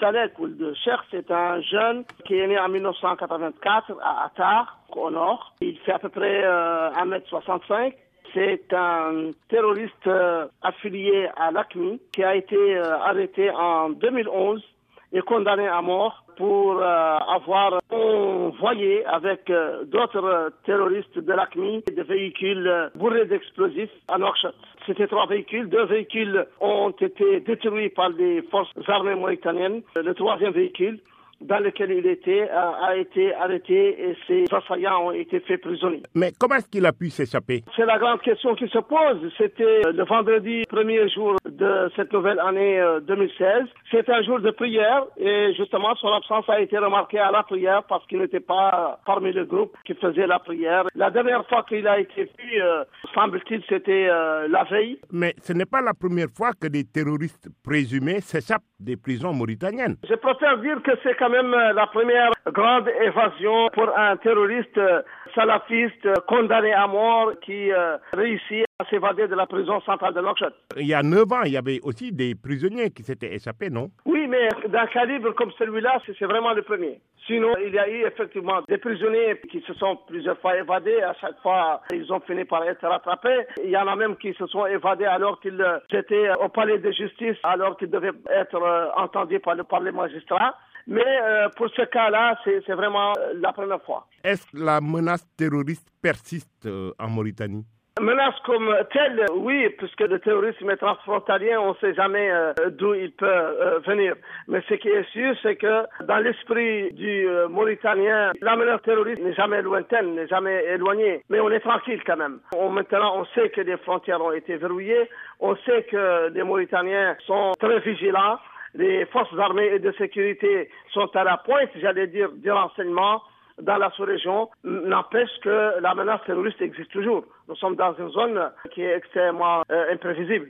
Salek ou de Cher, c'est un jeune qui est né en 1984 à Attar, au nord. Il fait à peu près 1m65. C'est un terroriste affilié à l'ACMI qui a été arrêté en 2011 et condamné à mort pour euh, avoir envoyé avec euh, d'autres terroristes de l'ACMI des véhicules bourrés d'explosifs à Nouakchott. C'était trois véhicules. Deux véhicules ont été détruits par les forces armées mauritaniennes. Le troisième véhicule dans lequel il était a, été arrêté et ses assaillants ont été faits prisonniers. Mais comment est-ce qu'il a pu s'échapper? C'est la grande question qui se pose. C'était le vendredi premier jour de cette nouvelle année 2016. Euh, C'est un jour de prière et justement son absence a été remarquée à la prière parce qu'il n'était pas parmi le groupe qui faisait la prière. La dernière fois qu'il a été vu, euh, semble-t-il, c'était euh, la veille. Mais ce n'est pas la première fois que des terroristes présumés s'échappent des prisons mauritaniennes. Je préfère dire que c'est quand même la première grande évasion pour un terroriste salafiste condamné à mort qui réussit s'évader de la prison centrale de Nouakchott. Il y a neuf ans, il y avait aussi des prisonniers qui s'étaient échappés, non? Oui, mais d'un calibre comme celui-là, c'est vraiment le premier. Sinon, il y a eu effectivement des prisonniers qui se sont plusieurs fois évadés. À chaque fois, ils ont fini par être rattrapés. Il y en a même qui se sont évadés alors qu'ils étaient au palais de justice, alors qu'ils devaient être euh, entendus par, le, par les magistrats. Mais euh, pour ce cas-là, c'est vraiment euh, la première fois. Est-ce que la menace terroriste persiste en Mauritanie? Menace comme telle, oui, puisque le terrorisme est transfrontalier, on ne sait jamais euh, d'où il peut euh, venir. Mais ce qui est sûr, c'est que dans l'esprit du euh, Mauritanien, la menace terroriste n'est jamais lointaine, n'est jamais éloignée. Mais on est tranquille quand même. maintenant, on sait que les frontières ont été verrouillées, on sait que les Mauritaniens sont très vigilants, les forces armées et de sécurité sont à la pointe, j'allais dire, du renseignement dans la sous-région n'empêche que la menace terroriste existe toujours. Nous sommes dans une zone qui est extrêmement euh, imprévisible.